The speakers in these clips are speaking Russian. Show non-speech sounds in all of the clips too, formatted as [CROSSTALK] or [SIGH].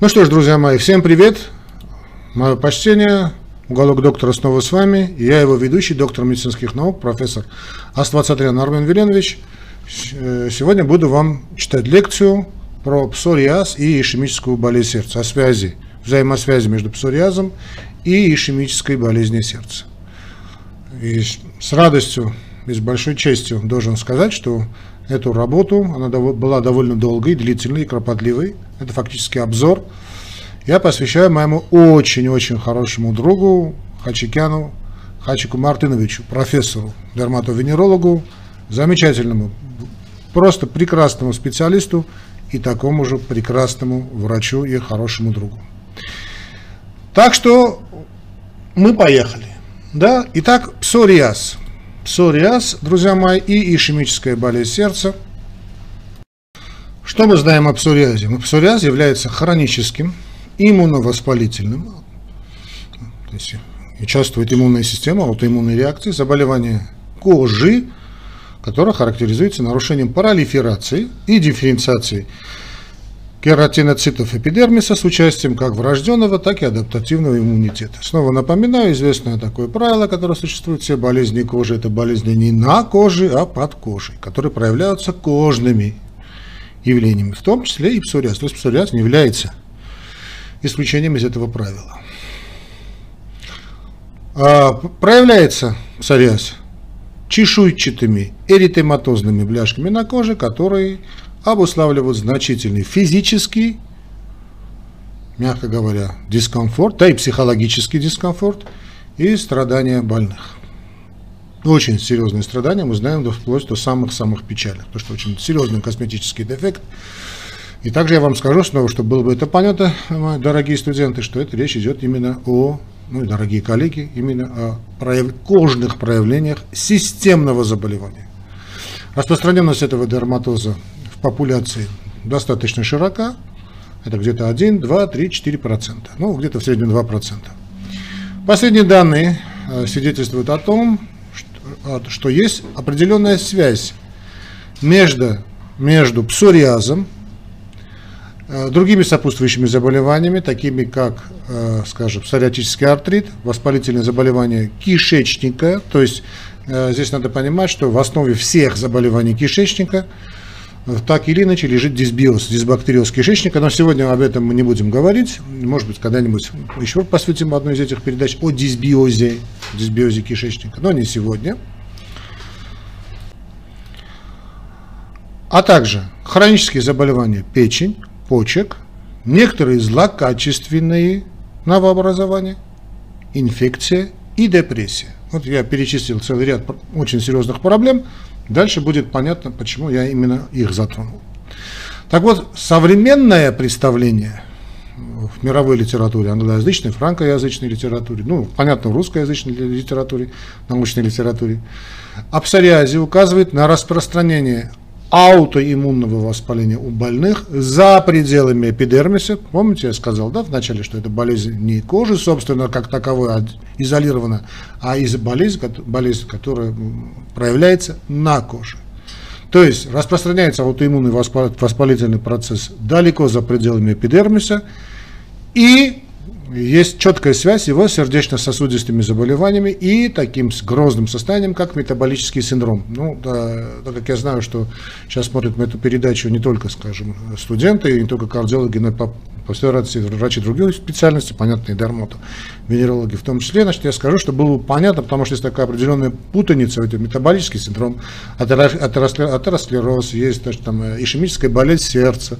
Ну что ж, друзья мои, всем привет. Мое почтение. Уголок доктора снова с вами. Я его ведущий, доктор медицинских наук, профессор Аствацатрян Армен Веленович. Э, сегодня буду вам читать лекцию про псориаз и ишемическую болезнь сердца, о связи, взаимосвязи между псориазом и ишемической болезнью сердца. И с радостью и с большой честью должен сказать, что эту работу, она была довольно долгой, длительной кропотливой. Это фактически обзор. Я посвящаю моему очень-очень хорошему другу Хачикяну Хачику Мартыновичу, профессору, дерматовенерологу, замечательному, просто прекрасному специалисту и такому же прекрасному врачу и хорошему другу. Так что мы поехали. Да? Итак, псориаз – псориаз, друзья мои, и ишемическая болезнь сердца. Что мы знаем о псориазе? Ну, псориаз является хроническим, иммуновоспалительным, то есть участвует иммунная система, аутоиммунные реакции, заболевание кожи, которое характеризуется нарушением пролиферации и дифференциации кератиноцитов эпидермиса с участием как врожденного, так и адаптативного иммунитета. Снова напоминаю, известное такое правило, которое существует, все болезни кожи – это болезни не на коже, а под кожей, которые проявляются кожными явлениями, в том числе и псориаз. То есть псориаз не является исключением из этого правила. А, проявляется псориаз чешуйчатыми эритематозными бляшками на коже, которые обуславливают значительный физический, мягко говоря, дискомфорт, да и психологический дискомфорт и страдания больных. Очень серьезные страдания мы знаем до вплоть до самых-самых печальных, потому что очень серьезный косметический дефект. И также я вам скажу снова, чтобы было бы это понятно, мои дорогие студенты, что это речь идет именно о, ну и дорогие коллеги, именно о прояв... кожных проявлениях системного заболевания. Распространенность этого дерматоза популяции достаточно широка, это где-то 1, 2, 3, 4 процента, ну где-то в среднем 2 процента. Последние данные э, свидетельствуют о том, что, есть определенная связь между, между псориазом, э, другими сопутствующими заболеваниями, такими как, э, скажем, псориатический артрит, воспалительные заболевания кишечника, то есть здесь надо понимать, что в основе всех заболеваний кишечника – так или иначе лежит дисбиоз, дисбактериоз кишечника, но сегодня об этом мы не будем говорить. Может быть, когда-нибудь еще посвятим одной из этих передач о дисбиозе, дисбиозе кишечника, но не сегодня. А также хронические заболевания печень, почек, некоторые злокачественные новообразования, инфекция и депрессия. Вот я перечислил целый ряд очень серьезных проблем, Дальше будет понятно, почему я именно их затронул. Так вот, современное представление в мировой литературе, англоязычной, франкоязычной литературе, ну, понятно, в русскоязычной литературе, научной литературе, о псориазе указывает на распространение аутоиммунного воспаления у больных за пределами эпидермиса. Помните, я сказал, да, вначале, что это болезнь не кожи, собственно, как таковой, а изолирована, а из болезнь, болезнь, которая проявляется на коже. То есть распространяется аутоиммунный воспалительный процесс далеко за пределами эпидермиса и есть четкая связь его с сердечно-сосудистыми заболеваниями и таким грозным состоянием, как метаболический синдром. Ну, да, так как я знаю, что сейчас смотрят на эту передачу не только, скажем, студенты, не только кардиологи, но и по, после врачи других специальностей, понятно, и дермату, венерологи в том числе, значит, я скажу, что было бы понятно, потому что есть такая определенная путаница, это метаболический синдром, атеросклероз, есть значит, там, ишемическая болезнь сердца,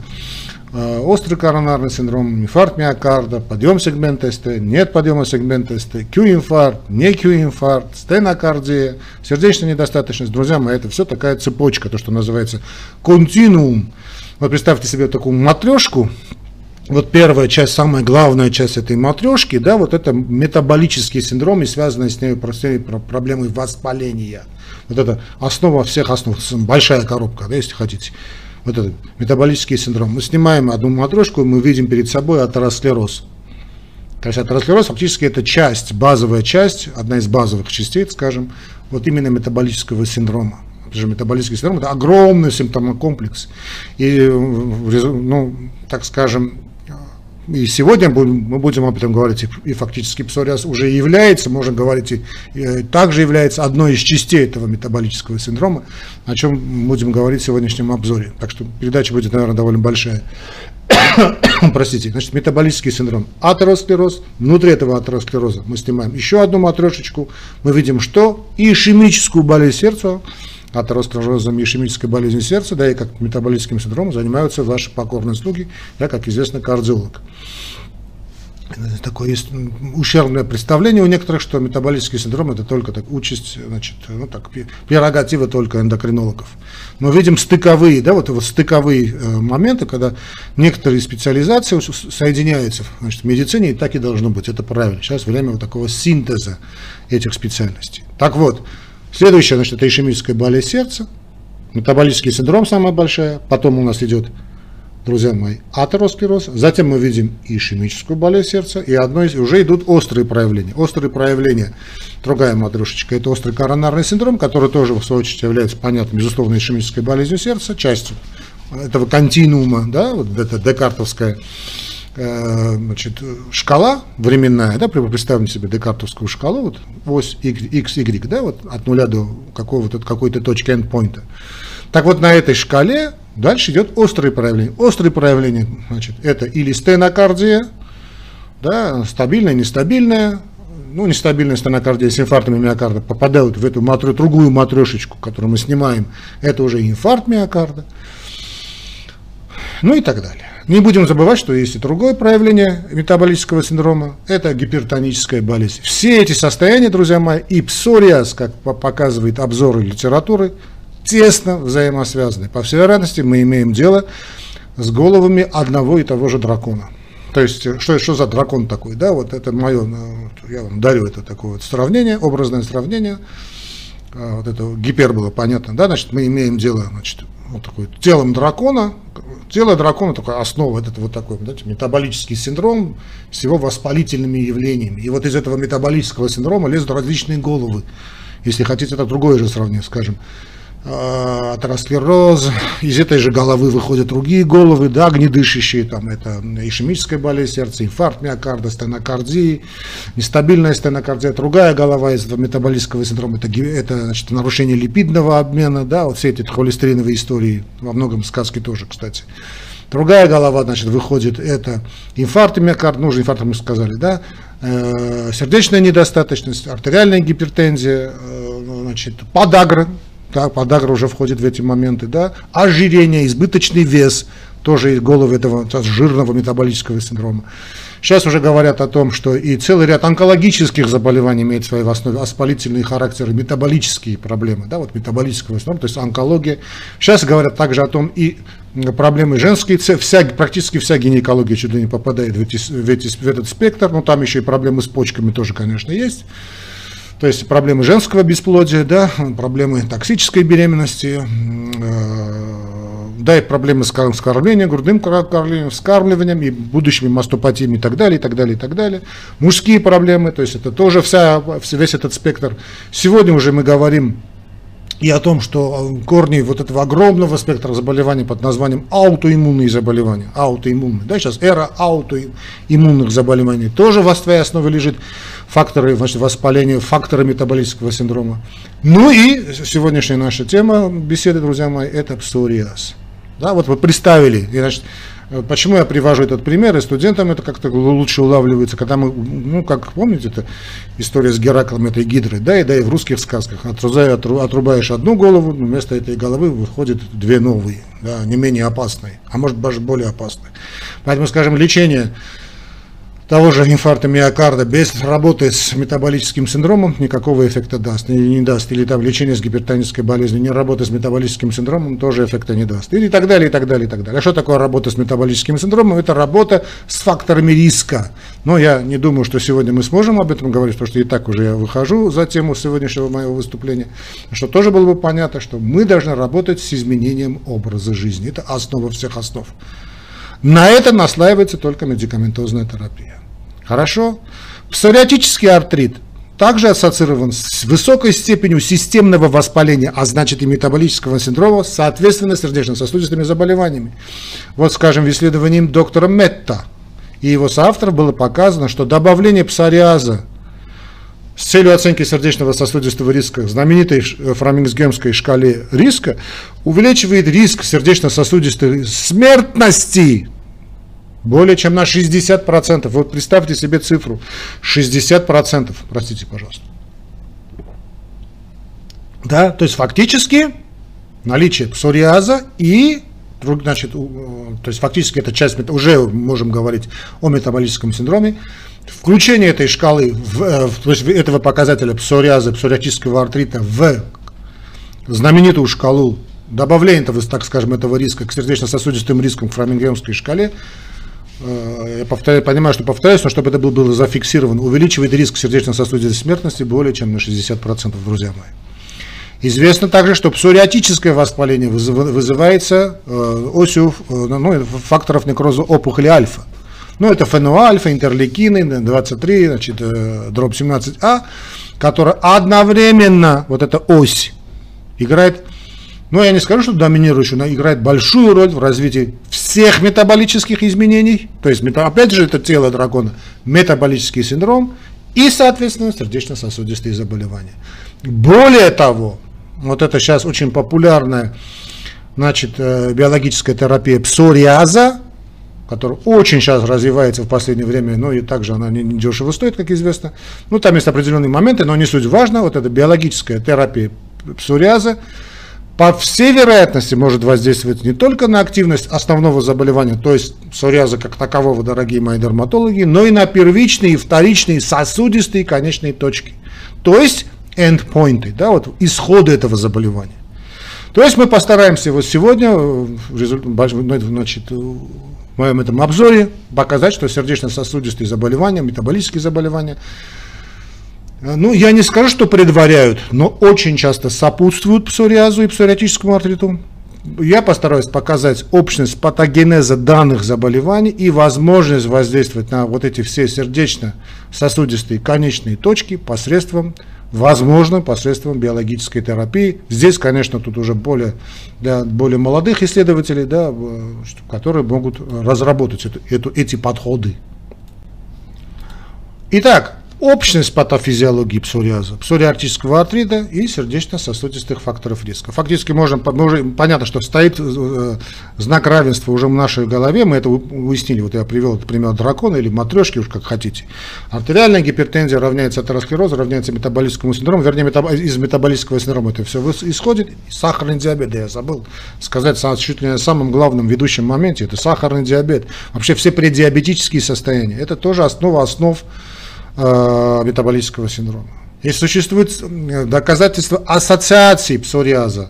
острый коронарный синдром, инфаркт миокарда, подъем сегмента СТ, нет подъема сегмента СТ, Q-инфаркт, не Q-инфаркт, стенокардия, сердечная недостаточность. Друзья мои, это все такая цепочка, то, что называется континуум. Вот представьте себе такую матрешку, вот первая часть, самая главная часть этой матрешки, да, вот это метаболический синдром и связанные с ней проблемы воспаления. Вот это основа всех основ, большая коробка, да, если хотите вот этот метаболический синдром. Мы снимаем одну матрешку, мы видим перед собой атеросклероз. То есть атеросклероз фактически это часть, базовая часть, одна из базовых частей, скажем, вот именно метаболического синдрома. Потому что метаболический синдром это огромный симптомокомплекс. И, ну, так скажем, и сегодня мы будем об этом говорить, и фактически псориаз уже является, можно говорить, и, и также является одной из частей этого метаболического синдрома, о чем будем говорить в сегодняшнем обзоре. Так что передача будет, наверное, довольно большая. [COUGHS] Простите, значит, метаболический синдром, атеросклероз, внутри этого атеросклероза мы снимаем еще одну матрешечку, мы видим что? Ишемическую болезнь сердца, атеросклерозом, ишемической болезнью сердца, да и как метаболическим синдромом занимаются ваши покорные слуги, я, как известно, кардиолог. Такое есть ущербное представление у некоторых, что метаболический синдром это только так участь, значит, ну так, прерогатива только эндокринологов. Мы видим стыковые, да, вот, вот стыковые э, моменты, когда некоторые специализации соединяются значит, в медицине, и так и должно быть, это правильно. Сейчас время вот такого синтеза этих специальностей. Так вот, Следующее, значит, это ишемическая болезнь сердца, метаболический синдром самая большая, потом у нас идет, друзья мои, атеросклероз, затем мы видим ишемическую болезнь сердца, и одно из, уже идут острые проявления. Острые проявления, другая матрешечка, это острый коронарный синдром, который тоже, в свою очередь, является, понятно, безусловно, ишемической болезнью сердца, частью этого континуума, да, вот это декартовская значит, шкала временная, да, представим себе декартовскую шкалу, вот ось x, y, да, вот от нуля до какого-то какой-то точки endpoint. Так вот на этой шкале дальше идет острые проявления. Острые проявления, значит, это или стенокардия, да, стабильная, нестабильная, ну, нестабильная стенокардия с инфарктом миокарда попадают в эту матрю, другую матрешечку, которую мы снимаем, это уже инфаркт миокарда, ну и так далее. Не будем забывать, что есть и другое проявление метаболического синдрома, это гипертоническая болезнь. Все эти состояния, друзья мои, и псориаз, как показывает обзоры литературы, тесно взаимосвязаны. По всей вероятности мы имеем дело с головами одного и того же дракона. То есть, что, что за дракон такой, да, вот это мое, ну, я вам дарю это такое вот сравнение, образное сравнение, а, вот это гипербола, понятно, да, значит, мы имеем дело, значит, вот такой телом дракона. Тело дракона такая основа, это вот такой знаете, метаболический синдром с его воспалительными явлениями. И вот из этого метаболического синдрома лезут различные головы. Если хотите, это другое же сравнение, скажем. А, атеросклероз, из этой же головы выходят другие головы, да, огнедышащие, там это ишемическая болезнь сердца, инфаркт миокарда, стенокардии, нестабильная стенокардия, другая голова из метаболического синдрома, это, это значит, нарушение липидного обмена, да, вот все эти холестериновые истории, во многом сказки тоже, кстати. Другая голова, значит, выходит, это инфаркт миокарда, ну уже инфаркт мы сказали, да, э, сердечная недостаточность, артериальная гипертензия, э, значит, подагра, да, подагра уже входит в эти моменты, да, ожирение, избыточный вес, тоже из головы этого жирного метаболического синдрома. Сейчас уже говорят о том, что и целый ряд онкологических заболеваний имеет в своей основе воспалительные характеры, метаболические проблемы, да, вот метаболического синдрома, то есть онкология. Сейчас говорят также о том и проблемы женские, вся, практически вся гинекология чуть ли не попадает в, эти, в, эти, в этот спектр, но там еще и проблемы с почками тоже, конечно, есть. То есть проблемы женского бесплодия, да, проблемы токсической беременности, э, да, и проблемы с кормлением, грудным кормлением, вскармливанием и будущими мастопатиями и так далее, и так далее, и так далее. Мужские проблемы, то есть это тоже вся, весь этот спектр. Сегодня уже мы говорим и о том, что корни вот этого огромного спектра заболеваний под названием аутоиммунные заболевания, аутоиммунные, да, сейчас эра аутоиммунных заболеваний, тоже в своей основе лежит факторы значит, воспаления, факторы метаболического синдрома. Ну и сегодняшняя наша тема беседы, друзья мои, это псориаз. Да, вот вы представили, и, значит, Почему я привожу этот пример, и студентам это как-то лучше улавливается, когда мы, ну, как помните, это история с Гераклом этой гидры, да, и да, и в русских сказках, отрубаешь, отрубаешь одну голову, вместо этой головы выходят две новые, да, не менее опасные, а может даже более опасные. Поэтому, скажем, лечение того же инфаркта миокарда без работы с метаболическим синдромом никакого эффекта даст, не, не даст. Или там лечение с гипертонической болезнью, не работа с метаболическим синдромом тоже эффекта не даст. И так далее, и так далее, и так далее. А что такое работа с метаболическим синдромом? Это работа с факторами риска. Но я не думаю, что сегодня мы сможем об этом говорить, потому что и так уже я выхожу за тему сегодняшнего моего выступления, что тоже было бы понятно, что мы должны работать с изменением образа жизни. Это основа всех основ. На это наслаивается только медикаментозная терапия. Хорошо? Псориатический артрит также ассоциирован с высокой степенью системного воспаления, а значит и метаболического синдрома, соответственно сердечно-сосудистыми заболеваниями. Вот, скажем, в исследовании доктора Метта и его соавторов было показано, что добавление псориаза с целью оценки сердечного сосудистого риска знаменитой фрамингсгемской шкале риска увеличивает риск сердечно-сосудистой смертности более чем на 60%. Вот представьте себе цифру. 60%. Простите, пожалуйста. Да, то есть фактически наличие псориаза и значит, то есть фактически это часть, уже можем говорить о метаболическом синдроме, включение этой шкалы, в, э, то есть этого показателя псориаза, псориатического артрита в знаменитую шкалу, добавление этого, так скажем, этого риска к сердечно-сосудистым рискам в фрамингемской шкале, э, я повторяю, понимаю, что повторяюсь, но чтобы это было зафиксировано, увеличивает риск сердечно-сосудистой смертности более чем на 60%, друзья мои. Известно также, что псориатическое воспаление вызывается э, осью э, ну, факторов некроза опухоли альфа. Ну, это ФНО-альфа, интерлейкины, 23, значит, э, дробь 17А, которая одновременно, вот эта ось, играет, ну, я не скажу, что доминирующую, но играет большую роль в развитии всех метаболических изменений, то есть, опять же, это тело дракона, метаболический синдром и, соответственно, сердечно-сосудистые заболевания. Более того, вот это сейчас очень популярная значит, э, биологическая терапия псориаза, которая очень сейчас развивается в последнее время, но и также она не, не дешево стоит, как известно. Ну, там есть определенные моменты, но не суть важно. Вот эта биологическая терапия псориаза, по всей вероятности может воздействовать не только на активность основного заболевания, то есть псориаза как такового, дорогие мои дерматологи, но и на первичные, вторичные, сосудистые конечные точки. То есть эндпоинты, да, вот исходы этого заболевания. То есть мы постараемся вот сегодня, в ну, значит, в моем этом обзоре показать, что сердечно-сосудистые заболевания, метаболические заболевания, ну, я не скажу, что предваряют, но очень часто сопутствуют псориазу и псориатическому артриту. Я постараюсь показать общность патогенеза данных заболеваний и возможность воздействовать на вот эти все сердечно-сосудистые конечные точки посредством возможно посредством биологической терапии. Здесь, конечно, тут уже более, для более молодых исследователей, да, которые могут разработать эту, эту, эти подходы. Итак, общность патофизиологии псориаза, псориартического артрита и сердечно-сосудистых факторов риска. Фактически можно, мы уже, понятно, что стоит э, знак равенства уже в нашей голове, мы это уяснили, вот я привел этот пример дракона или матрешки, уж как хотите. Артериальная гипертензия равняется атеросклерозу, равняется метаболическому синдрому, вернее, метаб, из метаболического синдрома это все исходит. Сахарный диабет, я забыл сказать чуть ли не самым главным ведущем моменте, это сахарный диабет. Вообще все преддиабетические состояния, это тоже основа основ метаболического синдрома. И существует э, доказательства ассоциации псориаза,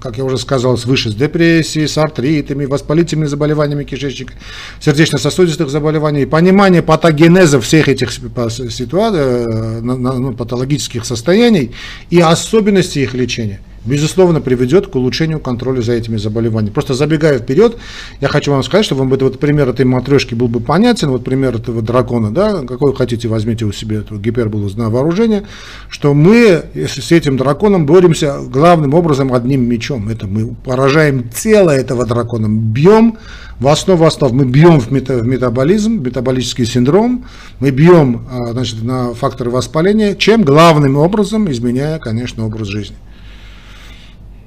как я уже сказал, свыше с депрессией, с артритами, воспалительными заболеваниями кишечника, сердечно-сосудистых заболеваний, понимание патогенеза всех этих ситуаций, э, ну, патологических состояний и особенностей их лечения – безусловно, приведет к улучшению контроля за этими заболеваниями. Просто забегая вперед, я хочу вам сказать, что вам это вот пример этой матрешки был бы понятен, вот пример этого дракона, да, какой хотите, возьмите у себя эту гиперболу на вооружение, что мы с этим драконом боремся главным образом одним мечом. Это мы поражаем тело этого дракона, бьем в основу основ, мы бьем в, мета, в метаболизм, метаболический синдром, мы бьем а, значит, на факторы воспаления, чем главным образом изменяя, конечно, образ жизни.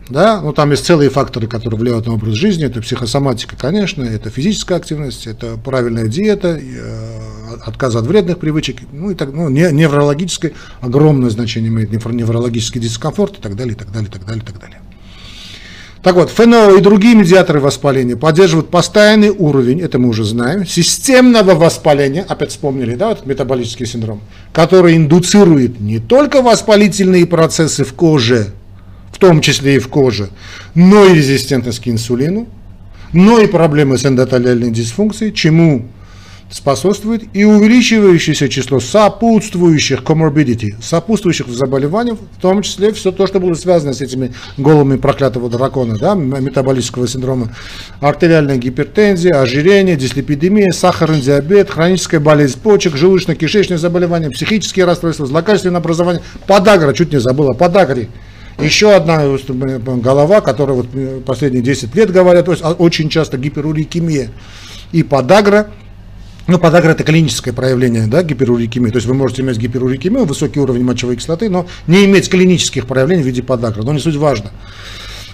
Да? Ну, там есть целые факторы, которые влияют на образ жизни. Это психосоматика, конечно, это физическая активность, это правильная диета, э, отказ от вредных привычек, ну, и так, ну, не, неврологическое, огромное значение имеет неврологический дискомфорт и так далее, и так далее, и так далее, и так далее. Так вот, ФНО и другие медиаторы воспаления поддерживают постоянный уровень, это мы уже знаем, системного воспаления, опять вспомнили, да, вот метаболический синдром, который индуцирует не только воспалительные процессы в коже, в том числе и в коже, но и резистентность к инсулину, но и проблемы с эндотелиальной дисфункцией, чему способствует и увеличивающееся число сопутствующих comorbidity, сопутствующих заболеваний, в том числе все то, что было связано с этими голыми проклятого дракона, да, метаболического синдрома, артериальная гипертензия, ожирение, дислепидемия, сахарный диабет, хроническая болезнь почек, желудочно-кишечные заболевания, психические расстройства, злокачественное образование, подагра, чуть не забыла, подагре, еще одна голова, которая вот последние 10 лет говорят, то есть очень часто гиперурикемия и подагра, ну, подагра это клиническое проявление да, гиперурикемии. То есть вы можете иметь гиперурикемию, высокий уровень мочевой кислоты, но не иметь клинических проявлений в виде подагры. Но не суть важно.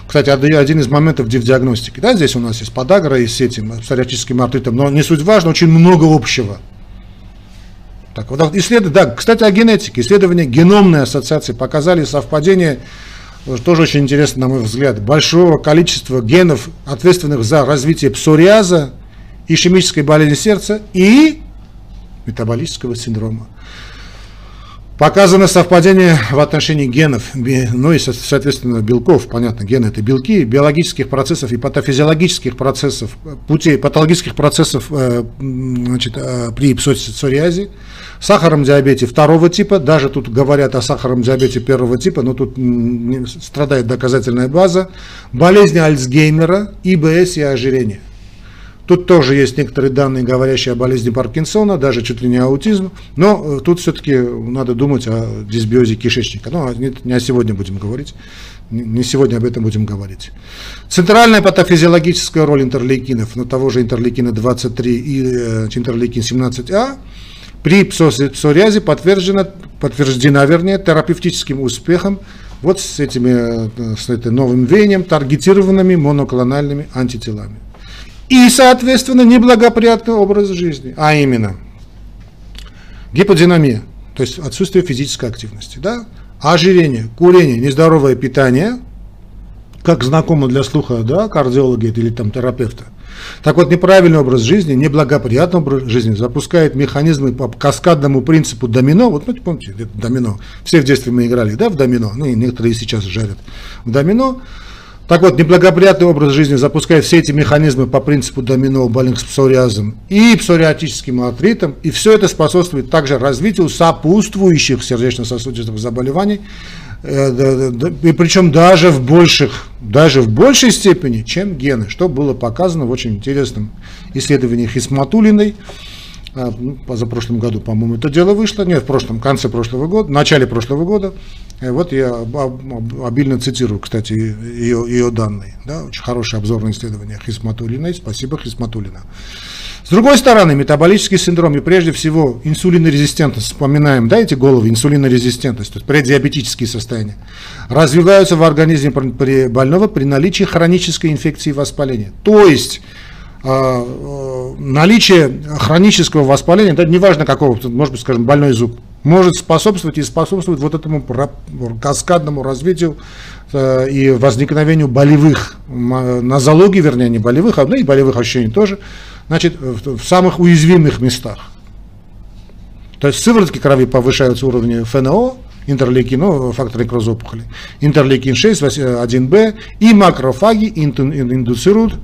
Кстати, один из моментов диагностики. Да, здесь у нас есть подагра и с этим псориатическим артритом, но не суть важно, очень много общего. Так, вот исследование, да, кстати, о генетике. Исследования геномной ассоциации показали совпадение, тоже очень интересно, на мой взгляд, большого количества генов, ответственных за развитие псориаза, ишемической болезни сердца и метаболического синдрома. Показано совпадение в отношении генов, ну и, соответственно, белков, понятно, гены это белки, биологических процессов и патофизиологических процессов, путей патологических процессов э, значит, э, при псориазе, сахарном диабете второго типа, даже тут говорят о сахарном диабете первого типа, но тут страдает доказательная база, болезни Альцгеймера, ИБС и ожирение. Тут тоже есть некоторые данные, говорящие о болезни Паркинсона, даже чуть ли не аутизм, но э, тут все-таки надо думать о дисбиозе кишечника. Ну, а не, о сегодня будем говорить, не сегодня об этом будем говорить. Центральная патофизиологическая роль интерлейкинов, ну, того же интерлейкина 23 и э, интерлейкин 17А, при псориазе подтверждена, подтверждена, вернее, терапевтическим успехом вот с этими, э, с этим новым веянием, таргетированными моноклональными антителами и, соответственно, неблагоприятный образ жизни, а именно гиподинамия, то есть отсутствие физической активности, да? ожирение, курение, нездоровое питание, как знакомо для слуха да, кардиолога или там терапевта. Так вот, неправильный образ жизни, неблагоприятный образ жизни запускает механизмы по каскадному принципу домино. Вот, ну, помните, это домино. Все в детстве мы играли, да, в домино. Ну, и некоторые сейчас жарят в домино. Так вот, неблагоприятный образ жизни запускает все эти механизмы по принципу домино у больных с псориазом и псориатическим артритом, и все это способствует также развитию сопутствующих сердечно-сосудистых заболеваний, и причем даже в больших, даже в большей степени, чем гены, что было показано в очень интересном исследовании Хисматулиной, а, ну, позапрошлом году, по-моему, это дело вышло, нет, в прошлом, конце прошлого года, в начале прошлого года, э, вот я обильно цитирую, кстати, ее, ее данные, да, очень хорошее обзорное исследование Хисматулиной, спасибо Хисматулина. С другой стороны, метаболический синдром и прежде всего инсулинорезистентность, вспоминаем, да, эти головы, инсулинорезистентность, то есть преддиабетические состояния, развиваются в организме больного при наличии хронической инфекции и воспаления. То есть, а, э, наличие хронического воспаления, это неважно какого, может быть, скажем, больной зуб, может способствовать и способствует вот этому каскадному развитию э, и возникновению болевых, нозологии, вернее, не болевых, а ну и болевых ощущений тоже, значит, в самых уязвимых местах. То есть в сыворотке крови повышаются уровни ФНО, интерлейкин, ну, фактор некроза опухоли, интерлейкин 6, 1Б, и макрофаги индуцируют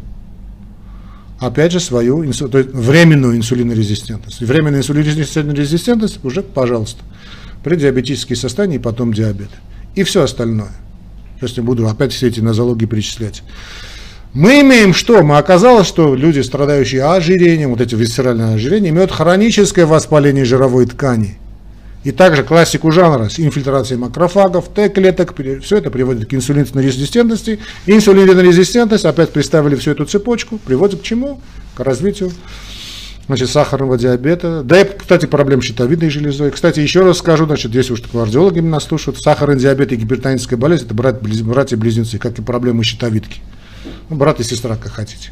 опять же, свою то есть временную инсулинорезистентность. Временная инсулинорезистентность уже, пожалуйста, преддиабетические состояния и потом диабет. И все остальное. Сейчас не буду опять все эти нозологии перечислять. Мы имеем что? Мы оказалось, что люди, страдающие ожирением, вот эти висцеральные ожирения, имеют хроническое воспаление жировой ткани – и также классику жанра с инфильтрацией макрофагов, Т-клеток, все это приводит к инсулинорезистентности. Инсулинорезистентность, опять представили всю эту цепочку, приводит к чему? К развитию значит, сахарного диабета. Да и, кстати, проблем щитовидной железой. Кстати, еще раз скажу, значит, здесь уж кардиологи нас слушают, сахарный диабет и гипертоническая болезнь – это братья-близнецы, как и проблемы щитовидки. Ну, брат и сестра, как хотите.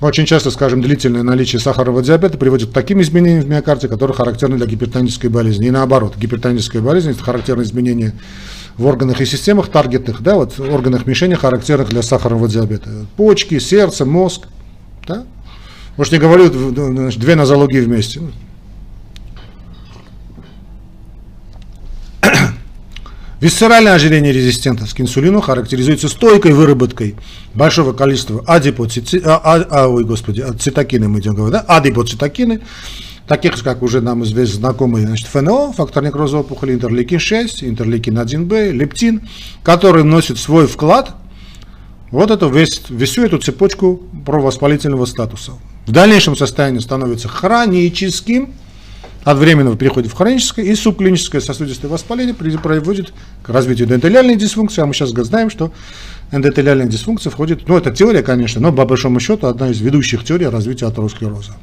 Очень часто, скажем, длительное наличие сахарного диабета приводит к таким изменениям в миокарде, которые характерны для гипертонической болезни. И наоборот, гипертоническая болезнь – это характерные изменения в органах и системах таргетных, да, вот органах мишени, характерных для сахарного диабета. Почки, сердце, мозг. Да? Может, не говорю, значит, две нозологии вместе. Висцеральное ожирение резистентность к инсулину характеризуется стойкой выработкой большого количества адипоцитокины, а, а, а, ой, господи, цитокины мы идем говорить, да, адипоцитокины, таких, как уже нам известно знакомый значит, ФНО, фактор некроза опухоли, интерлейкин 6, интерлейкин 1Б, лептин, который вносит свой вклад вот эту весь, всю эту цепочку провоспалительного статуса. В дальнейшем состояние становится хроническим, от временного переходит в хроническое, и субклиническое сосудистое воспаление приводит к развитию эндотелиальной дисфункции, а мы сейчас знаем, что эндотелиальная дисфункция входит, ну это теория, конечно, но по большому счету одна из ведущих теорий развития атеросклероза.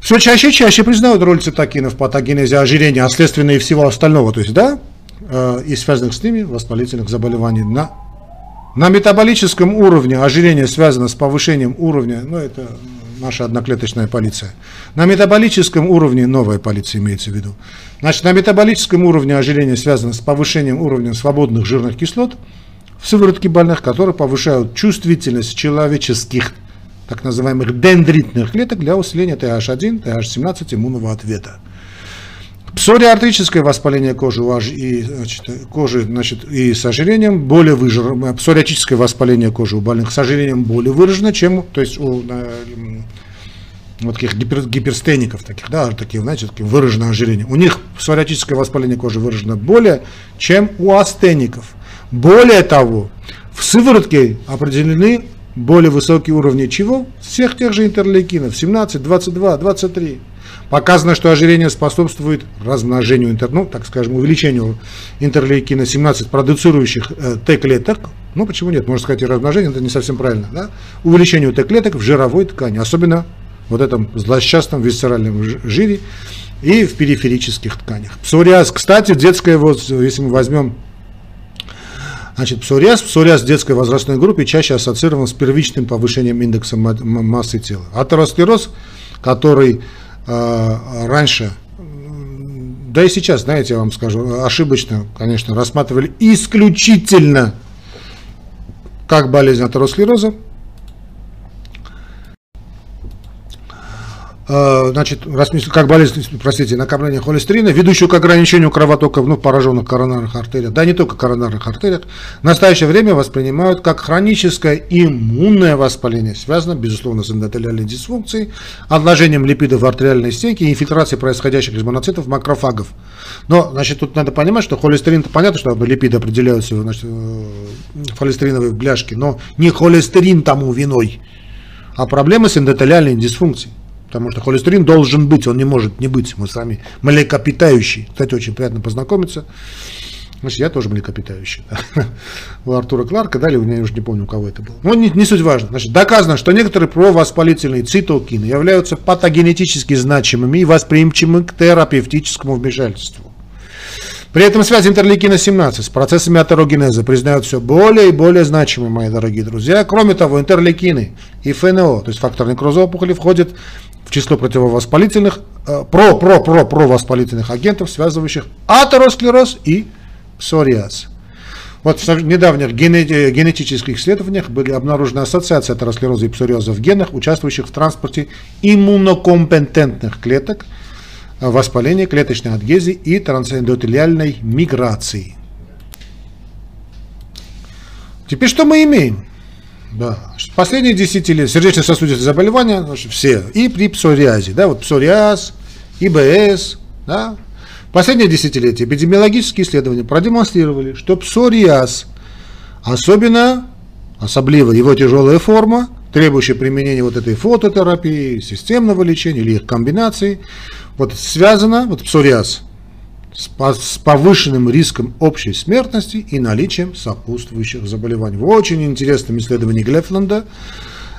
все чаще и чаще признают роль цитокинов в патогенезе ожирения, а следственно и всего остального, то есть, да, э, и связанных с ними воспалительных заболеваний. На, на метаболическом уровне ожирение связано с повышением уровня, ну, это наша одноклеточная полиция. На метаболическом уровне, новая полиция имеется в виду, значит, на метаболическом уровне ожирение связано с повышением уровня свободных жирных кислот в сыворотке больных, которые повышают чувствительность человеческих так называемых дендритных клеток для усиления TH1, TH17 иммунного ответа. Псориартрическое воспаление кожи, и, значит, кожи значит, и с ожирением более выражено, псориатическое воспаление кожи у больных с ожирением более выражено, чем то есть у э, вот таких гипер, гиперстеников, таких, да, такие, знаете, такие выраженное ожирение. У них псориатическое воспаление кожи выражено более, чем у астеников. Более того, в сыворотке определены более высокие уровни чего? Всех тех же интерлейкинов, 17, 22, 23. Показано, что ожирение способствует размножению, интер, ну, так скажем, увеличению интерлейкина 17, продуцирующих э, Т-клеток. Ну, почему нет? Можно сказать, и размножение, это не совсем правильно. Да? Увеличению Т-клеток в жировой ткани, особенно вот этом злосчастном висцеральном жире и в периферических тканях. Псориаз, кстати, детская, вот, если мы возьмем Значит, псориаз, псориаз в детской возрастной группе чаще ассоциирован с первичным повышением индекса массы тела. Атеросклероз, который э, раньше, да и сейчас, знаете, я вам скажу, ошибочно, конечно, рассматривали исключительно как болезнь атеросклероза, значит, как болезнь, простите, накопление холестерина, ведущую к ограничению кровотока в ну, пораженных коронарных артериях, да не только коронарных артериях, в настоящее время воспринимают как хроническое иммунное воспаление, связано, безусловно, с эндотелиальной дисфункцией, отложением липидов в артериальной стенке и инфильтрацией происходящих из моноцитов макрофагов. Но, значит, тут надо понимать, что холестерин, понятно, что липиды определяются значит, э, в холестериновой бляшке, но не холестерин тому виной, а проблемы с эндотелиальной дисфункцией. Потому что холестерин должен быть, он не может не быть. Мы с вами млекопитающие. Кстати, очень приятно познакомиться. Значит, я тоже млекопитающий. У Артура Кларка, далее у меня уже не помню, у кого это было. Но не, не суть важно. Значит, доказано, что некоторые провоспалительные цитокины являются патогенетически значимыми и восприимчивыми к терапевтическому вмешательству. При этом связь интерлейкина 17 с процессами атерогенеза признают все более и более значимыми, мои дорогие друзья. Кроме того, интерлейкины и ФНО, то есть фактор некроза опухоли, входят в число противовоспалительных, э, про, про, про, провоспалительных агентов, связывающих атеросклероз и псориаз. Вот в недавних генетических исследованиях были обнаружены ассоциации атеросклероза и псориаза в генах, участвующих в транспорте иммунокомпетентных клеток, воспаления клеточной адгезии и трансэндотелиальной миграции. Теперь что мы имеем? Да. Последние десятилетия сердечно-сосудистые заболевания, значит, все, и при псориазе, да, вот псориаз, ИБС, да. Последние десятилетия эпидемиологические исследования продемонстрировали, что псориаз, особенно, особливо его тяжелая форма, требующая применения вот этой фототерапии, системного лечения или их комбинации, вот связана, вот псориаз, с повышенным риском общей смертности и наличием сопутствующих заболеваний. В очень интересном исследовании Глефланда,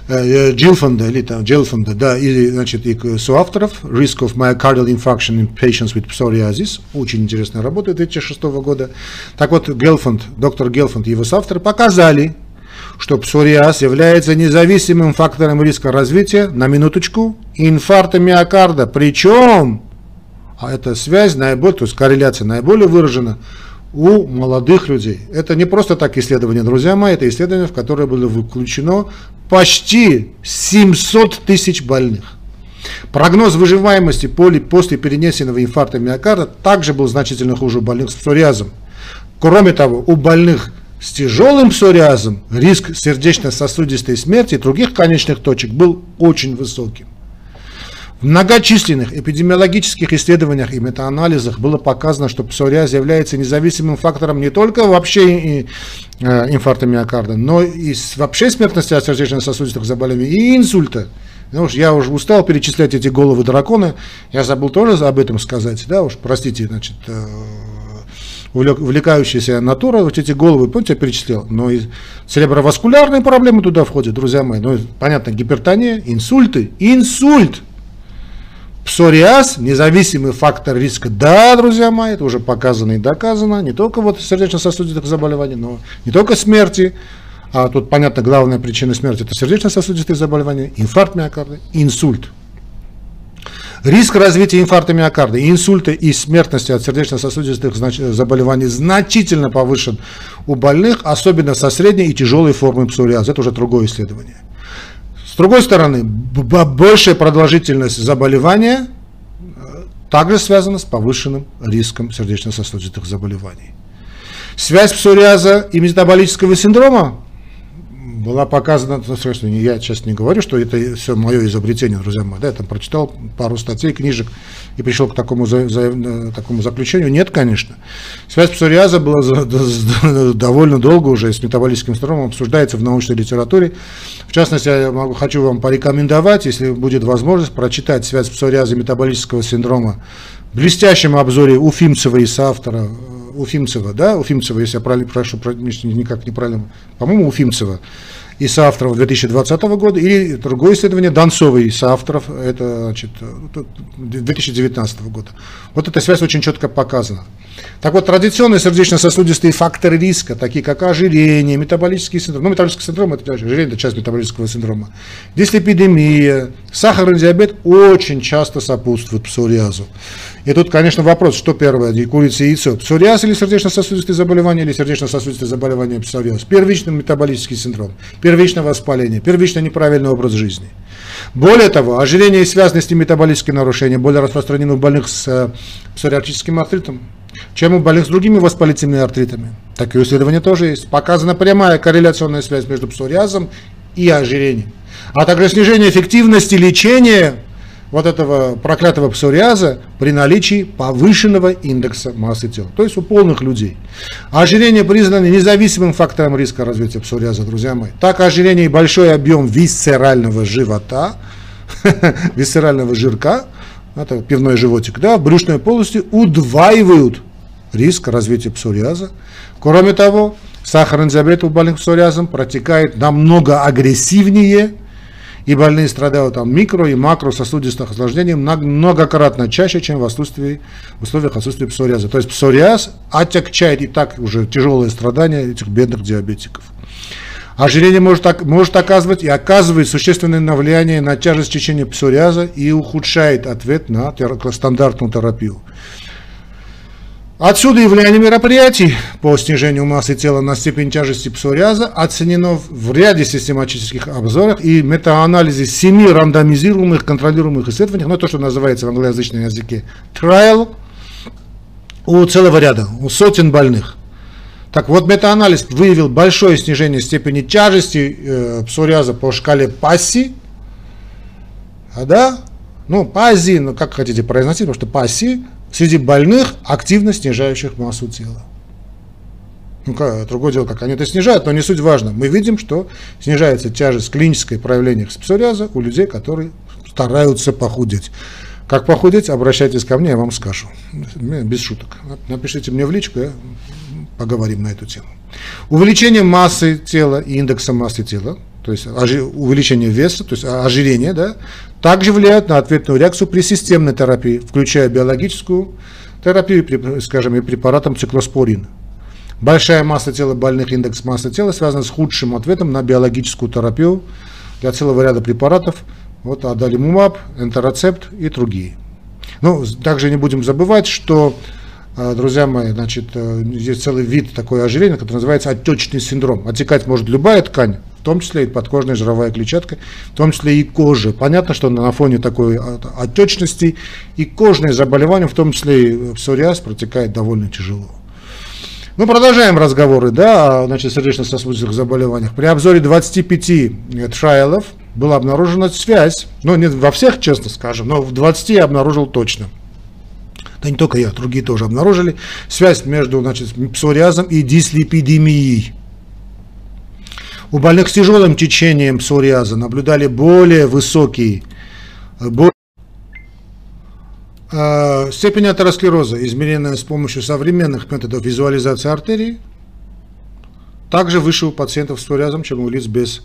э, Джилфанда, или там Джилфанда, да, и, значит, и соавторов Risk of Myocardial Infarction in Patients with Psoriasis, очень интересная работа 2006 года. Так вот, Гелфанд, доктор Гелфанд и его соавторы показали, что псориаз является независимым фактором риска развития, на минуточку, инфаркта миокарда, причем а эта связь наиболее, то есть корреляция наиболее выражена у молодых людей. Это не просто так исследование, друзья мои, это исследование, в которое было включено почти 700 тысяч больных. Прогноз выживаемости после перенесенного инфаркта миокарда также был значительно хуже у больных с псориазом. Кроме того, у больных с тяжелым псориазом риск сердечно-сосудистой смерти и других конечных точек был очень высоким. В многочисленных эпидемиологических исследованиях и метаанализах было показано, что псориаз является независимым фактором не только вообще э, инфаркта миокарда, но и вообще смертности от сердечно-сосудистых заболеваний и инсульта. Ну уж я уже устал перечислять эти головы дракона, я забыл тоже об этом сказать, да уж, простите, значит, э, увлекающаяся натура, вот эти головы, помните, я перечислил, но и цереброваскулярные проблемы туда входят, друзья мои, ну, понятно, гипертония, инсульты, инсульт, Псориаз – независимый фактор риска. Да, друзья мои, это уже показано и доказано. Не только вот сердечно-сосудистых заболеваний, но не только смерти. А тут, понятно, главная причина смерти – это сердечно-сосудистые заболевания, инфаркт миокарда, инсульт. Риск развития инфаркта миокарда, инсульта и смертности от сердечно-сосудистых заболеваний значительно повышен у больных, особенно со средней и тяжелой формой псориаза. Это уже другое исследование. С другой стороны, большая продолжительность заболевания э, также связана с повышенным риском сердечно-сосудистых заболеваний. Связь псориаза и метаболического синдрома была показана, ну, я сейчас не говорю, что это все мое изобретение, друзья мои, да, я там прочитал пару статей, книжек и пришел к такому, за, за, э, такому заключению. Нет, конечно. Связь псориаза была за, за, довольно долго уже с метаболическим синдромом, обсуждается в научной литературе. В частности, я могу, хочу вам порекомендовать, если будет возможность, прочитать связь псориаза и метаболического синдрома в блестящем обзоре Уфимцева и соавтора Уфимцева, да, Уфимцева, если я правильно прошу, никак неправильно, по-моему, Уфимцева, и соавторов 2020 года, или другое исследование Донцовой соавторов, это значит, 2019 года. Вот эта связь очень четко показана. Так вот, традиционные сердечно-сосудистые факторы риска, такие как ожирение, метаболический синдром, ну, метаболический синдром, это ожирение, это часть метаболического синдрома, дислепидемия, сахарный диабет очень часто сопутствуют псориазу. И тут, конечно, вопрос, что первое, курица и яйцо, псориаз или сердечно-сосудистые заболевания, или сердечно-сосудистые заболевания псориаз, первичный метаболический синдром, первичное воспаление, первичный неправильный образ жизни. Более того, ожирение и связанные с ним метаболические нарушения более распространены у больных с э, псориатическим артритом, чем у больных с другими воспалительными артритами. Такие исследования тоже есть. Показана прямая корреляционная связь между псориазом и ожирением. А также снижение эффективности лечения вот этого проклятого псориаза при наличии повышенного индекса массы тела, то есть у полных людей. Ожирение признано независимым фактором риска развития псориаза, друзья мои. Так ожирение и большой объем висцерального живота, [LAUGHS] висцерального жирка, это пивной животик, да, в брюшной полости удваивают риск развития псориаза. Кроме того, сахарный диабет у больных псориазом протекает намного агрессивнее, и больные страдают там микро и макро сосудистых осложнений многократно чаще, чем в, отсутствии, в условиях отсутствия псориаза. То есть псориаз отягчает и так уже тяжелые страдания этих бедных диабетиков. Ожирение может, может оказывать и оказывает существенное влияние на тяжесть течения псориаза и ухудшает ответ на стандартную терапию. Отсюда и влияние мероприятий. По снижению массы тела на степень тяжести псориаза оценено в ряде систематических обзорах и метаанализе семи рандомизируемых контролируемых исследований, ну то, что называется в англоязычном языке trial, у целого ряда, у сотен больных. Так вот, метаанализ выявил большое снижение степени тяжести э, псориаза по шкале ПАСИ, а, да, ну, ПАСИ, ну, как хотите произносить, потому что ПАСИ среди больных, активно снижающих массу тела. Ну, как, другое дело, как они это снижают, но не суть важно. Мы видим, что снижается тяжесть клинической проявления псориаза у людей, которые стараются похудеть. Как похудеть, обращайтесь ко мне, я вам скажу. Без шуток. Напишите мне в личку, я поговорим на эту тему. Увеличение массы тела и индекса массы тела то есть увеличение веса, то есть ожирение, да, также влияют на ответную реакцию при системной терапии, включая биологическую терапию, скажем, и препаратом циклоспорин. Большая масса тела больных, индекс массы тела связан с худшим ответом на биологическую терапию для целого ряда препаратов, вот адалимумаб, энтероцепт и другие. Ну, также не будем забывать, что а, друзья мои, значит, э, есть целый вид такой ожирения, который называется отечный синдром. Отекать может любая ткань, том числе и подкожная жировая клетчатка, в том числе и кожа. Понятно, что на фоне такой отечности и кожные заболевания, в том числе и псориаз, протекает довольно тяжело. Ну, продолжаем разговоры, да, о значит, сердечно-сосудистых заболеваниях. При обзоре 25 э, траилов была обнаружена связь, ну, не во всех, честно скажем, но в 20 я обнаружил точно – да не только я, другие тоже обнаружили, связь между значит, псориазом и дислепидемией. У больных с тяжелым течением псориаза наблюдали более высокие, более э, степень атеросклероза, измеренная с помощью современных методов визуализации артерий, также выше у пациентов с псориазом, чем у лиц без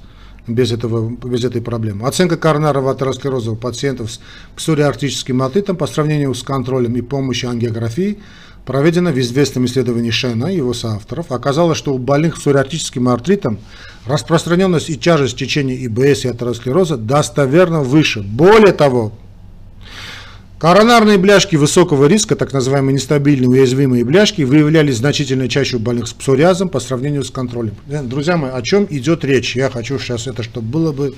без, этого, без этой проблемы. Оценка коронарного атеросклероза у пациентов с псориартическим отитом по сравнению с контролем и помощью ангиографии проведена в известном исследовании Шена и его соавторов. Оказалось, что у больных с псориартическим артритом распространенность и тяжесть течения ИБС и атеросклероза достоверно выше. Более того, Коронарные бляшки высокого риска, так называемые нестабильные уязвимые бляшки, выявлялись значительно чаще у больных с псориазом по сравнению с контролем. Э, друзья мои, о чем идет речь? Я хочу сейчас это, чтобы было бы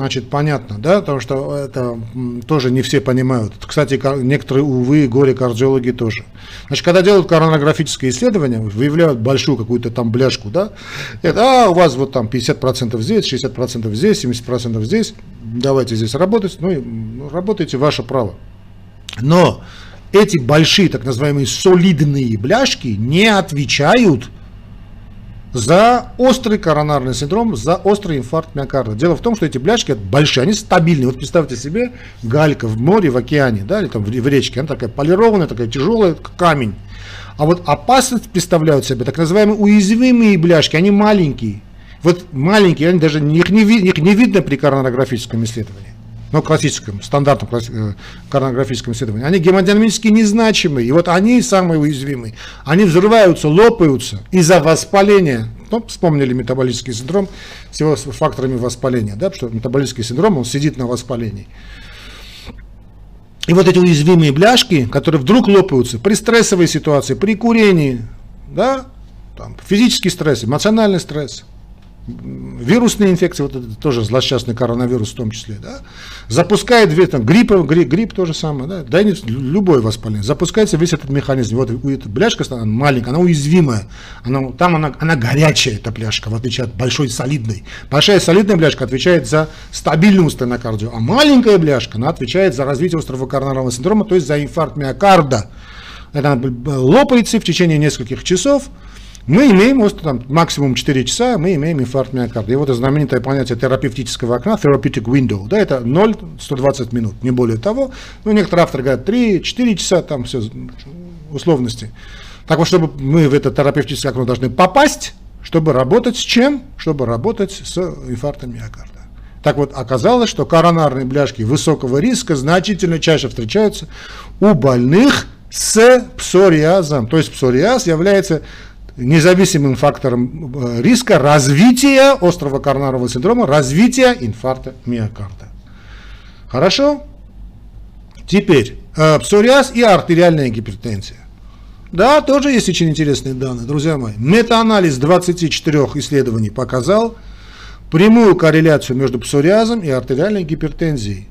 значит, понятно, да, потому что это тоже не все понимают. Кстати, некоторые, увы, горе-кардиологи тоже. Значит, когда делают коронографические исследования, выявляют большую какую-то там бляшку, да, это, а, у вас вот там 50% здесь, 60% здесь, 70% здесь, давайте здесь работать, ну, ну работайте, ваше право. Но эти большие, так называемые солидные бляшки не отвечают за острый коронарный синдром, за острый инфаркт миокарда. Дело в том, что эти бляшки большие, они стабильные. Вот представьте себе галька в море, в океане, да, или там в, речке, она такая полированная, такая тяжелая, как камень. А вот опасность представляют себе так называемые уязвимые бляшки, они маленькие. Вот маленькие, они даже их не, их не видно при коронарографическом исследовании ну, классическом, стандартном э, коронографическом исследовании, они гемодинамически незначимые, и вот они самые уязвимые. Они взрываются, лопаются из-за воспаления. Ну, вспомнили метаболический синдром с его факторами воспаления, да, что метаболический синдром, он сидит на воспалении. И вот эти уязвимые бляшки, которые вдруг лопаются при стрессовой ситуации, при курении, да, там, физический стресс, эмоциональный стресс – вирусные инфекции, вот это тоже злосчастный коронавирус в том числе, да, запускает весь, там, грипп, грипп, грипп то самое, да, да, не, любое воспаление, запускается весь этот механизм, вот эта бляшка она маленькая, она уязвимая, она, там она, она горячая, эта бляшка, в отличие от большой солидной. Большая солидная бляшка отвечает за стабильную стенокардию, а маленькая бляшка, она отвечает за развитие острого коронарного синдрома, то есть за инфаркт миокарда. Это лопается в течение нескольких часов, мы имеем вот, там, максимум 4 часа, мы имеем инфаркт миокарда. И вот это знаменитое понятие терапевтического окна, therapeutic window, да, это 0-120 минут, не более того. Ну, некоторые авторы говорят 3-4 часа, там все условности. Так вот, чтобы мы в это терапевтическое окно должны попасть, чтобы работать с чем? Чтобы работать с инфарктом миокарда. Так вот, оказалось, что коронарные бляшки высокого риска значительно чаще встречаются у больных с псориазом. То есть псориаз является независимым фактором э, риска развития острого коронарного синдрома, развития инфаркта миокарда. Хорошо? Теперь, э, псориаз и артериальная гипертензия. Да, тоже есть очень интересные данные, друзья мои. Метаанализ 24 исследований показал прямую корреляцию между псориазом и артериальной гипертензией.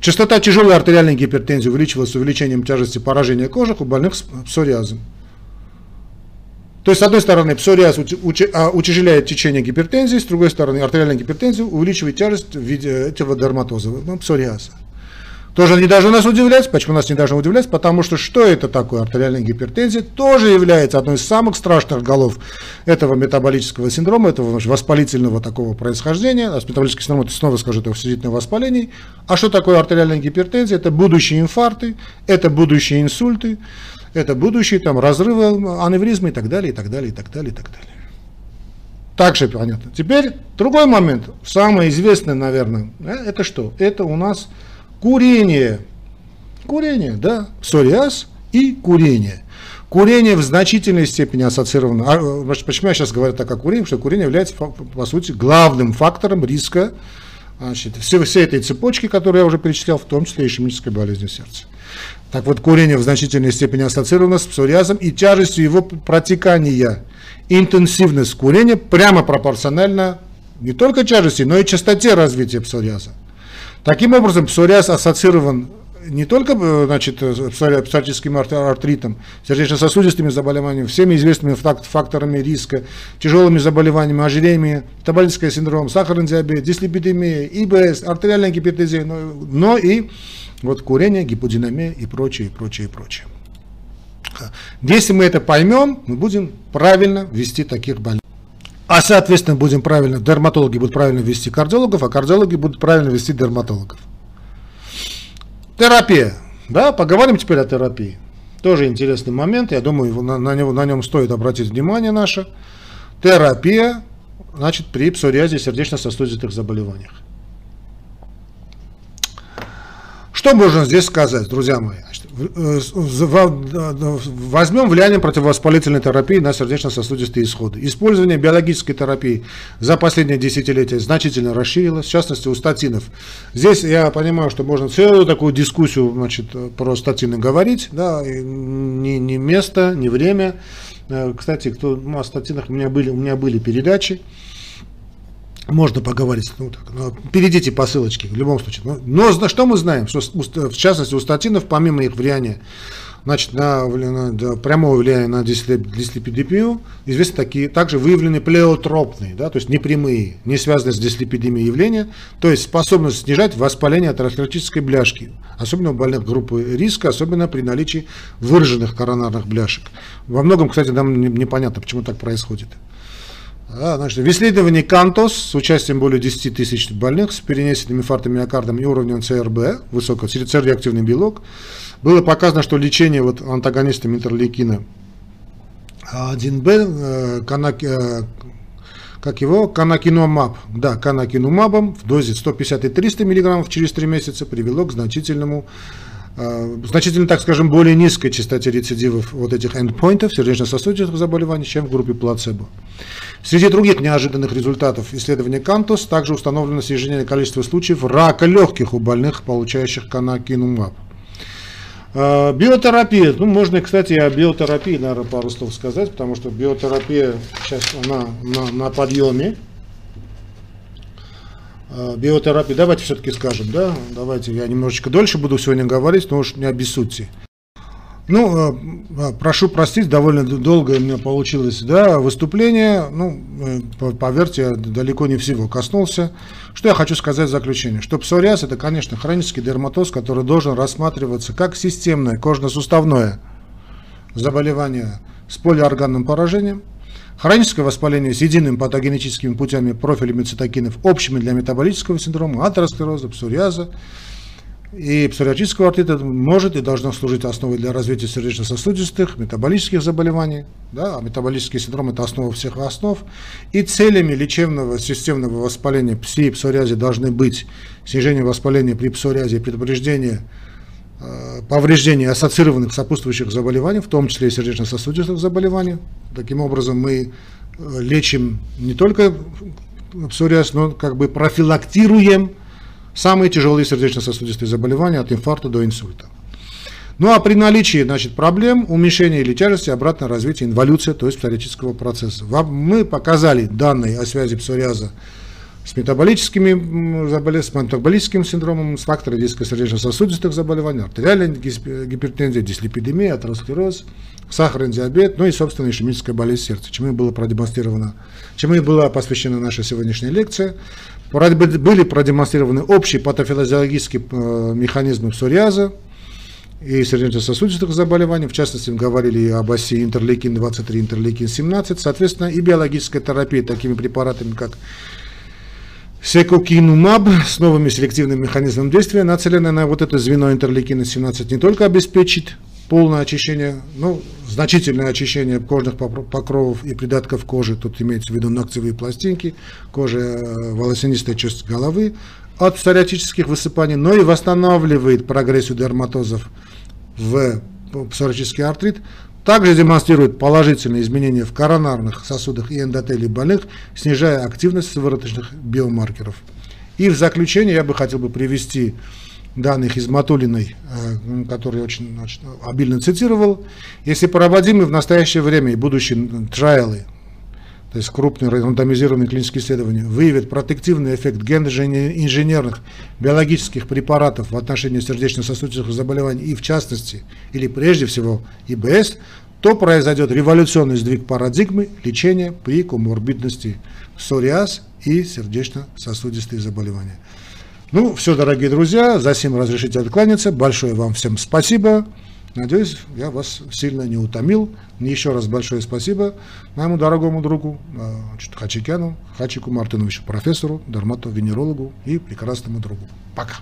Частота тяжелой артериальной гипертензии увеличивалась с увеличением тяжести поражения кожи у больных с псориазом. То есть, с одной стороны, псориаз а, утяжеляет течение гипертензии, с другой стороны, артериальная гипертензия увеличивает тяжесть в виде этого дерматоза, ну, псориаза. Тоже не должно нас удивлять. Почему нас не должно удивлять? Потому что что это такое артериальная гипертензия? Тоже является одной из самых страшных голов этого метаболического синдрома, этого воспалительного такого происхождения. А метаболический синдром, это снова скажу, это вседительное воспаление. А что такое артериальная гипертензия? Это будущие инфаркты, это будущие инсульты, это будущие там разрывы, аневризмы и так далее, и так далее, и так далее, и так далее. Так же понятно. Теперь другой момент, самый известный, наверное, это что? Это у нас курение. Курение, да, псориаз и курение. Курение в значительной степени ассоциировано. А, почему я сейчас говорю так о курении? Потому что курение является, по сути, главным фактором риска значит, всей, всей этой цепочки, которую я уже перечислял, в том числе и ишемической болезни сердца. Так вот, курение в значительной степени ассоциировано с псориазом и тяжестью его протекания. Интенсивность курения прямо пропорциональна не только тяжести, но и частоте развития псориаза. Таким образом, псориаз ассоциирован не только э, значит, псориатическим артритом, сердечно-сосудистыми заболеваниями, всеми известными факторами риска, тяжелыми заболеваниями, ожирением, табалический синдром, сахарный диабет, дислепидемия, ИБС, артериальная гипертензия, но, но и вот курение, гиподинамия и прочее, прочее, прочее. Если мы это поймем, мы будем правильно вести таких больных. А соответственно будем правильно, дерматологи будут правильно вести кардиологов, а кардиологи будут правильно вести дерматологов. Терапия. Да, поговорим теперь о терапии. Тоже интересный момент, я думаю, на, на, него, на нем стоит обратить внимание наше. Терапия значит, при псориазе и сердечно-созудистых заболеваниях. Что можно здесь сказать, друзья мои? Э, возьмем влияние противовоспалительной терапии на сердечно-сосудистые исходы. Использование биологической терапии за последние десятилетия значительно расширилось, в частности у статинов. Здесь я понимаю, что можно целую такую дискуссию значит, про статины говорить, да, ни, ни место, ни время. Э, кстати, кто ну, о статинах у меня были, у меня были передачи можно поговорить. Ну, так, ну, перейдите по ссылочке в любом случае. Но, но что мы знаем? Что, в частности, у статинов, помимо их влияния значит, на, на, на прямого влияния на дислепидемию, известны такие, также выявлены плеотропные, да, то есть непрямые, не связанные с дислепидемией явления, то есть способность снижать воспаление атеросклеротической бляшки, особенно у больных группы риска, особенно при наличии выраженных коронарных бляшек. Во многом, кстати, нам непонятно, почему так происходит. Да, значит, в исследовании Кантос с участием более 10 тысяч больных с перенесенным инфарктом миокардом и уровнем ЦРБ, высокий цервиактивный белок, было показано, что лечение вот, антагонистами интерлейкина 1Б, э, э, как его, канакинумаб, да, канакинумабом в дозе 150 и 300 мг через 3 месяца привело к значительному значительно, так скажем, более низкой частоте рецидивов вот этих эндпоинтов сердечно-сосудистых заболеваний, чем в группе плацебо. Среди других неожиданных результатов исследования Кантос также установлено снижение количества случаев рака легких у больных, получающих канакинумаб. А, биотерапия. Ну, можно, кстати, о биотерапии, наверное, пару слов сказать, потому что биотерапия сейчас она на, на подъеме. А, биотерапия, давайте все-таки скажем, да, давайте я немножечко дольше буду сегодня говорить, но уж не обессудьте. Ну, э, э, прошу простить, довольно долго у меня получилось да, выступление. Ну, э, поверьте, я далеко не всего коснулся. Что я хочу сказать в заключение? Что псориаз – это, конечно, хронический дерматоз, который должен рассматриваться как системное кожно-суставное заболевание с полиорганным поражением, хроническое воспаление с едиными патогенетическими путями профилями цитокинов, общими для метаболического синдрома, атеросклероза, псориаза, и псориатического артрита может и должно служить основой для развития сердечно-сосудистых, метаболических заболеваний. Да, а метаболический синдром – это основа всех основ. И целями лечебного системного воспаления при псориазе должны быть снижение воспаления при псориазе и предупреждение повреждений ассоциированных сопутствующих заболеваний, в том числе и сердечно-сосудистых заболеваний. Таким образом, мы э, лечим не только псориаз, но как бы профилактируем Самые тяжелые сердечно-сосудистые заболевания от инфаркта до инсульта. Ну а при наличии значит, проблем, уменьшения или тяжести, обратное развитие, инволюция, то есть псориатического процесса. Мы показали данные о связи псориаза с метаболическими с метаболическим синдромом, с фактором риска сердечно-сосудистых заболеваний, артериальная гипертензия, дислепидемия, атеросклероз, сахарный диабет, ну и, собственно, ишемическая болезнь сердца, чему и было продемонстрировано, чему и была посвящена наша сегодняшняя лекция. Были продемонстрированы общие патофизиологические э, механизмы псориаза и сердечно-сосудистых заболеваний, в частности, мы говорили об оси интерлейкин-23, интерлейкин-17, соответственно, и биологическая терапия такими препаратами, как Секукинумаб с новыми селективными механизмами действия, нацеленная на вот это звено интерлейкина-17, не только обеспечит полное очищение, ну, значительное очищение кожных покровов и придатков кожи, тут имеется в виду ногтевые пластинки, кожа, э, волосянистая часть головы, от псориатических высыпаний, но и восстанавливает прогрессию дерматозов в псориатический артрит, также демонстрирует положительные изменения в коронарных сосудах и эндотелии больных, снижая активность сывороточных биомаркеров. И в заключение я бы хотел бы привести данных из Матулиной, э, который я очень значит, обильно цитировал, если проводимые в настоящее время и будущие трайлы, то есть крупные рандомизированные клинические исследования, выявят протективный эффект генно-инженерных биологических препаратов в отношении сердечно-сосудистых заболеваний и в частности, или прежде всего ИБС, то произойдет революционный сдвиг парадигмы лечения при коморбидности псориаз и сердечно-сосудистые заболевания. Ну, все, дорогие друзья, за сим разрешите откланяться. Большое вам всем спасибо. Надеюсь, я вас сильно не утомил. Еще раз большое спасибо моему дорогому другу э, Хачикяну, Хачику Мартыновичу, профессору, дерматовенерологу и прекрасному другу. Пока.